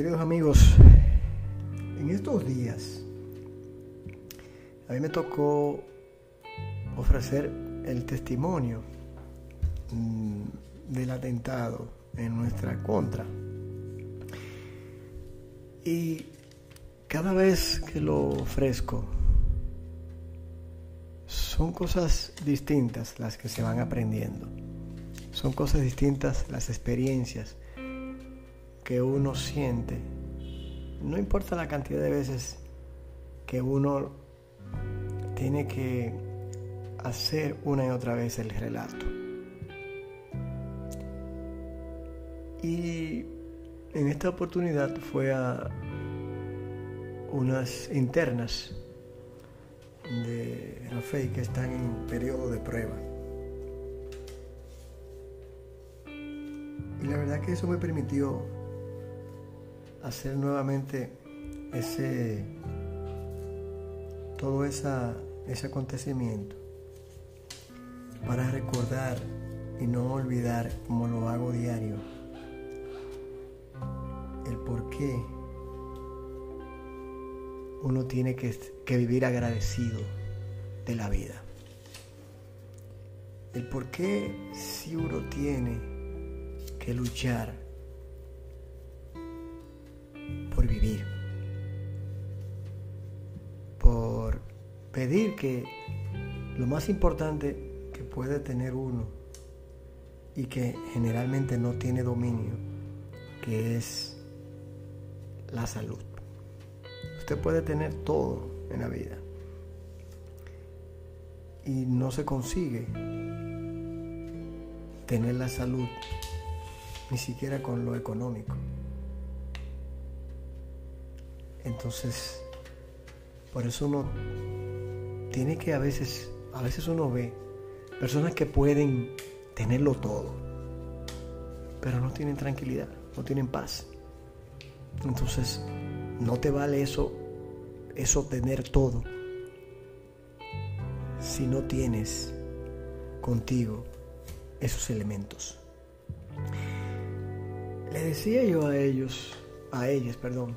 queridos amigos, en estos días a mí me tocó ofrecer el testimonio mm, del atentado en nuestra contra. Y cada vez que lo ofrezco, son cosas distintas las que se van aprendiendo. Son cosas distintas las experiencias que uno siente, no importa la cantidad de veces que uno tiene que hacer una y otra vez el relato. Y en esta oportunidad fue a unas internas de la fe que están en periodo de prueba. Y la verdad que eso me permitió hacer nuevamente ese todo esa, ese acontecimiento para recordar y no olvidar como lo hago diario el por qué uno tiene que, que vivir agradecido de la vida. El por qué si uno tiene que luchar pedir que lo más importante que puede tener uno y que generalmente no tiene dominio, que es la salud. Usted puede tener todo en la vida y no se consigue tener la salud ni siquiera con lo económico. Entonces, por eso uno tiene que a veces, a veces uno ve personas que pueden tenerlo todo, pero no tienen tranquilidad, no tienen paz. Entonces, no te vale eso, eso tener todo, si no tienes contigo esos elementos. Le decía yo a ellos, a ellas, perdón,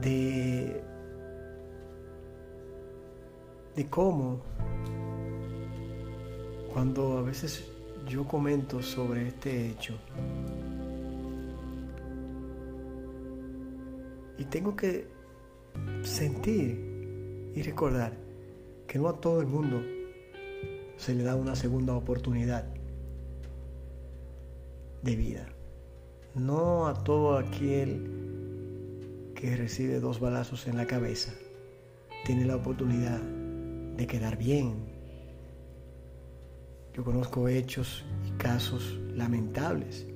de, de cómo cuando a veces yo comento sobre este hecho y tengo que sentir y recordar que no a todo el mundo se le da una segunda oportunidad de vida. No a todo aquel que recibe dos balazos en la cabeza tiene la oportunidad de quedar bien. Yo conozco hechos y casos lamentables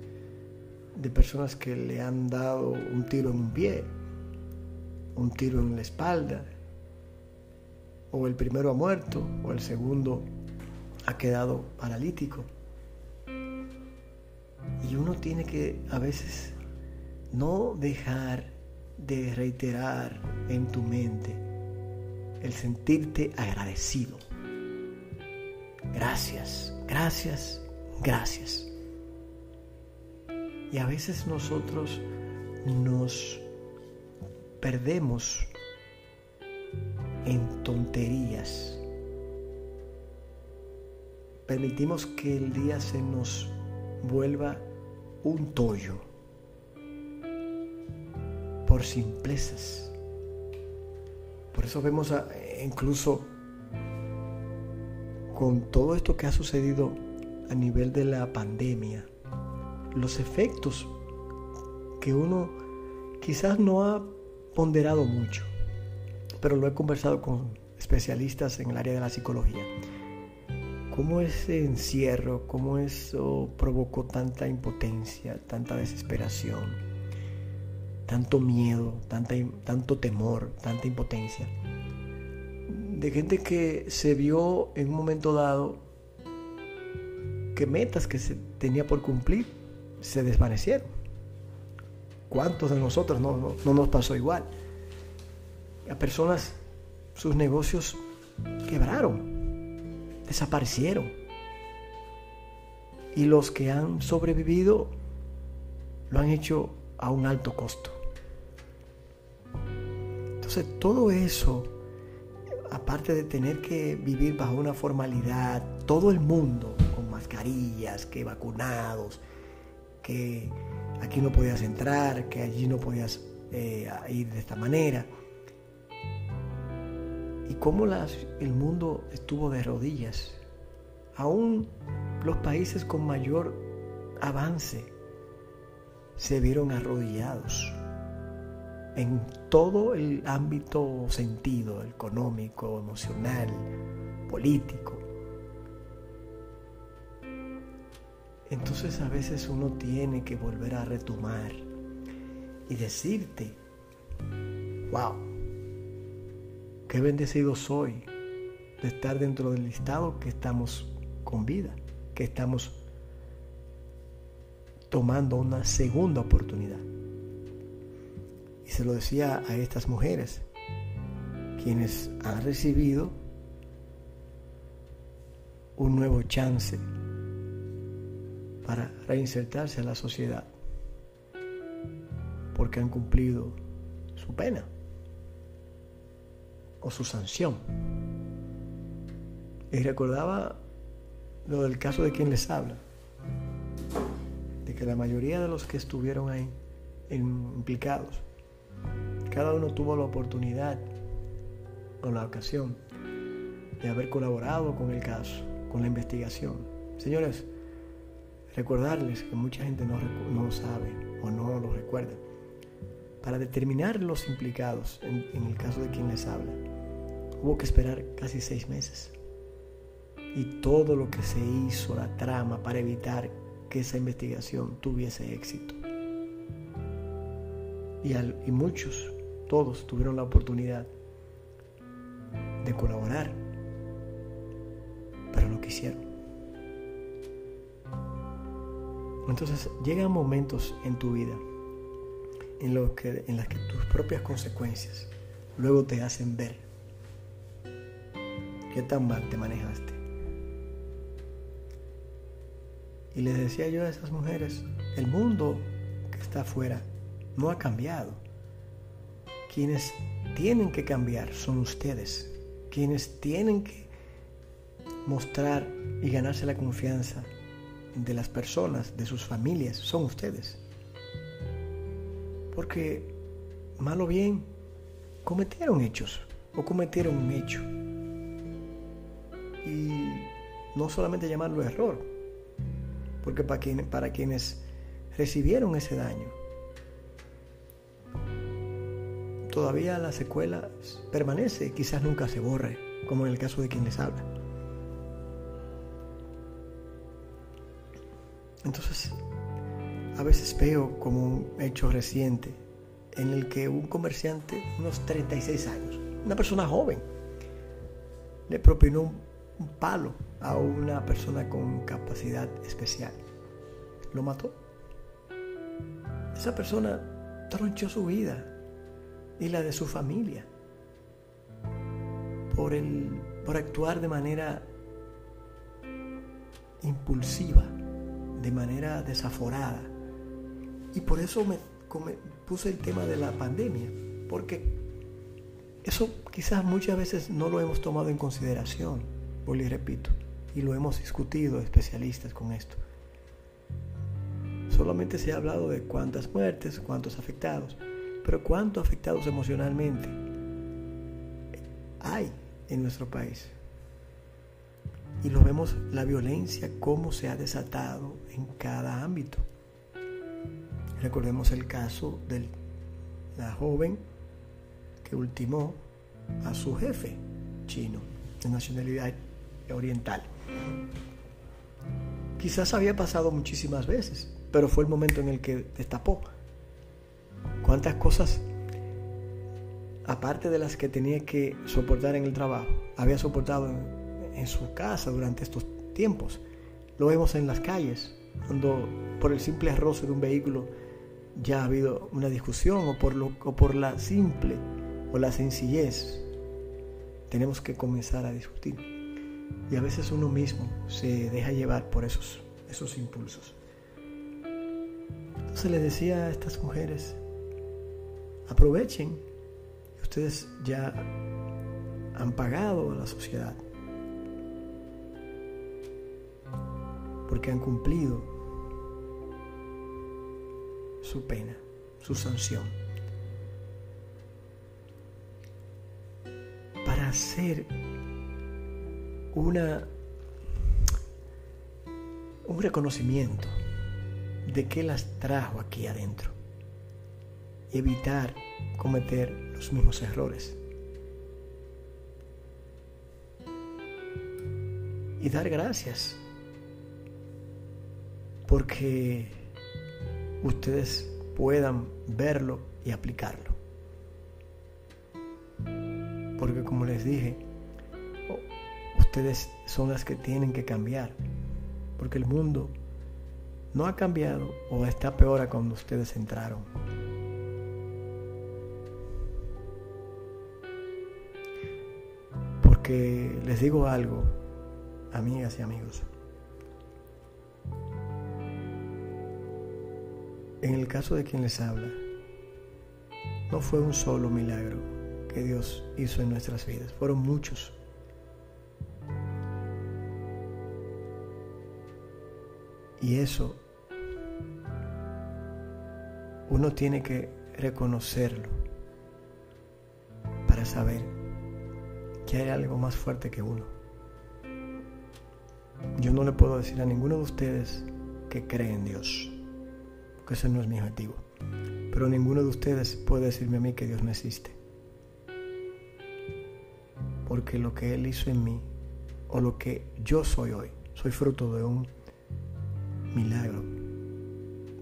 de personas que le han dado un tiro en un pie, un tiro en la espalda, o el primero ha muerto, o el segundo ha quedado paralítico. Y uno tiene que a veces no dejar de reiterar en tu mente el sentirte agradecido. Gracias, gracias, gracias. Y a veces nosotros nos perdemos en tonterías. Permitimos que el día se nos vuelva un tollo por simplezas. Por eso vemos incluso con todo esto que ha sucedido a nivel de la pandemia, los efectos que uno quizás no ha ponderado mucho, pero lo he conversado con especialistas en el área de la psicología. Cómo ese encierro, cómo eso provocó tanta impotencia, tanta desesperación, tanto miedo, tanto temor, tanta impotencia. De gente que se vio en un momento dado que metas que se tenía por cumplir se desvanecieron. ¿Cuántos de nosotros no, no nos pasó igual? A personas, sus negocios quebraron, desaparecieron. Y los que han sobrevivido lo han hecho a un alto costo. Entonces todo eso, aparte de tener que vivir bajo una formalidad, todo el mundo con mascarillas, que vacunados, que aquí no podías entrar, que allí no podías eh, ir de esta manera. Y cómo el mundo estuvo de rodillas. Aún los países con mayor avance se vieron arrodillados en todo el ámbito sentido, económico, emocional, político. Entonces a veces uno tiene que volver a retomar y decirte, wow, qué bendecido soy de estar dentro del listado que estamos con vida, que estamos tomando una segunda oportunidad. Y se lo decía a estas mujeres, quienes han recibido un nuevo chance para reinsertarse a la sociedad, porque han cumplido su pena o su sanción. Y recordaba lo del caso de quien les habla, de que la mayoría de los que estuvieron ahí implicados, cada uno tuvo la oportunidad o la ocasión de haber colaborado con el caso, con la investigación. Señores, recordarles que mucha gente no, lo sabe o no lo recuerda. Para determinar los implicados en, el caso de quien les habla, hubo que esperar casi seis meses y todo lo que se hizo, la trama para evitar que esa investigación tuviese éxito. Y muchos, todos tuvieron la oportunidad de colaborar, pero no quisieron. Entonces llegan momentos en tu vida en los que, en las que tus propias consecuencias luego te hacen ver qué tan mal te manejaste. Y les decía yo a esas mujeres, el mundo que está afuera no ha cambiado. Quienes tienen que cambiar son ustedes. Quienes tienen que mostrar y ganarse la confianza de las personas, de sus familias, son ustedes. Porque, mal o bien, cometieron hechos o cometieron un hecho. Y no solamente llamarlo error, porque para, para quienes recibieron ese daño, todavía la secuela permanece quizás nunca se borre, como en el caso de quien les habla. Entonces, a veces veo como un hecho reciente en el que un comerciante, unos 36 años, una persona joven, le propinó un palo a una persona con capacidad especial. Lo mató. Esa persona tronchó su vida y la de su familia por, el, por actuar de manera impulsiva, de manera desaforada. Y por eso me, puse el tema de la pandemia, porque eso quizás muchas veces no lo hemos tomado en consideración y repito, y lo hemos discutido especialistas con esto. Solamente se ha hablado de cuántas muertes, cuántos afectados, pero cuántos afectados emocionalmente hay en nuestro país. Y lo vemos la violencia, cómo se ha desatado en cada ámbito. Recordemos el caso de la joven que ultimó a su jefe chino de nacionalidad oriental. Quizás había pasado muchísimas veces, pero fue el momento en el que destapó. ¿Cuántas cosas, aparte de las que tenía que soportar en el trabajo, había soportado en, su casa durante estos tiempos? Lo vemos en las calles, cuando por el simple roce de un vehículo ya ha habido una discusión o por, la simple o la sencillez tenemos que comenzar a discutir. Y a veces uno mismo se deja llevar por esos, esos impulsos. Entonces les decía a estas mujeres, aprovechen, ustedes ya han pagado a la sociedad, porque han cumplido su pena, su sanción. Para hacer una un reconocimiento de qué las trajo aquí adentro evitar cometer los mismos errores. Y dar gracias porque ustedes puedan verlo y aplicarlo. Porque como les dije, ustedes son las que tienen que cambiar porque el mundo no ha cambiado o está peor a cuando ustedes entraron. Les digo algo, amigas y amigos. En el caso de quien les habla, no fue un solo milagro que Dios hizo en nuestras vidas, fueron muchos. Y eso uno tiene que reconocerlo para saber que hay algo más fuerte que uno. Yo no le puedo decir a ninguno de ustedes que cree en Dios, porque ese no es mi objetivo. Pero ninguno de ustedes puede decirme a mí que Dios no existe. Porque lo que Él hizo en mí, o lo que yo soy hoy, soy fruto de un milagro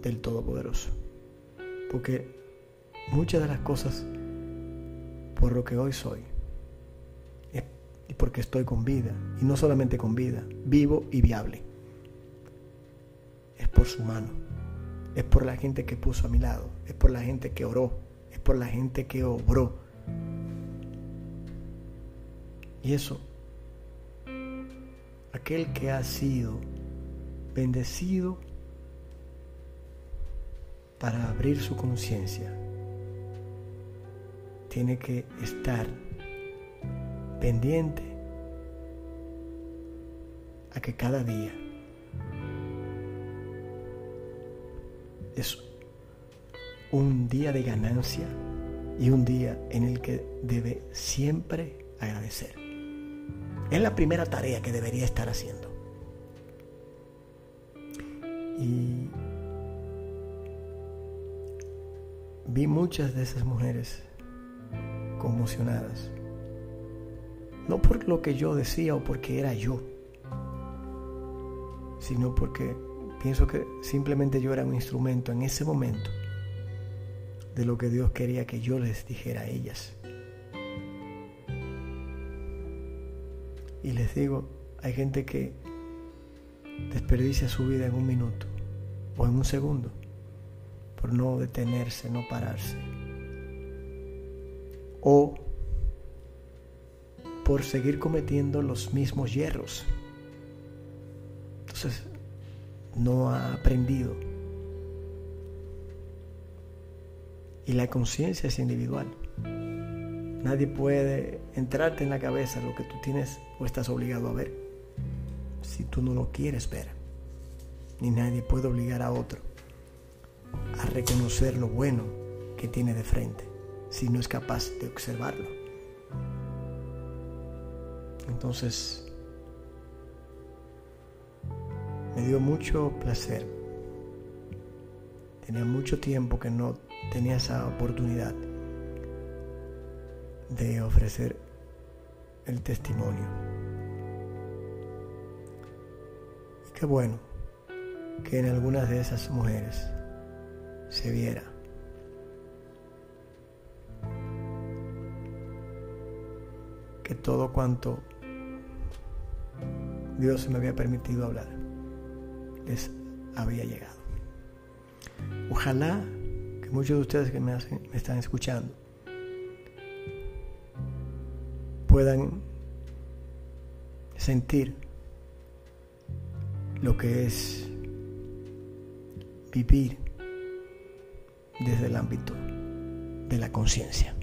del Todopoderoso. Porque muchas de las cosas por lo que hoy soy es porque estoy con vida. Y no solamente con vida, vivo y viable. Es por su mano. Es por la gente que puso a mi lado. Es por la gente que oró. Es por la gente que obró. Y eso, aquel que ha sido bendecido para abrir su conciencia, tiene que estar pendiente a que cada día es un día de ganancia y un día en el que debe siempre agradecer. Es la primera tarea que debería estar haciendo. Y vi muchas de esas mujeres conmocionadas. No por lo que yo decía o porque era yo, sino porque pienso que simplemente yo era un instrumento en ese momento de lo que Dios quería que yo les dijera a ellas. Y les digo, hay gente que desperdicia su vida en un minuto o en un segundo por no detenerse, no pararse. O por seguir cometiendo los mismos hierros. Entonces, no ha aprendido. Y la conciencia es individual. Nadie puede entrarte en la cabeza lo que tú tienes o estás obligado a ver si tú no lo quieres ver. Ni nadie puede obligar a otro a reconocer lo bueno que tiene de frente si no es capaz de observarlo. Entonces, me dio mucho placer. Tenía mucho tiempo que no tenía esa oportunidad de ofrecer el testimonio. Qué bueno que en algunas de esas mujeres se viera que todo cuanto Dios me había permitido hablar les había llegado. Ojalá que muchos de ustedes que me, me están escuchando puedan sentir lo que es vivir desde el ámbito de la conciencia.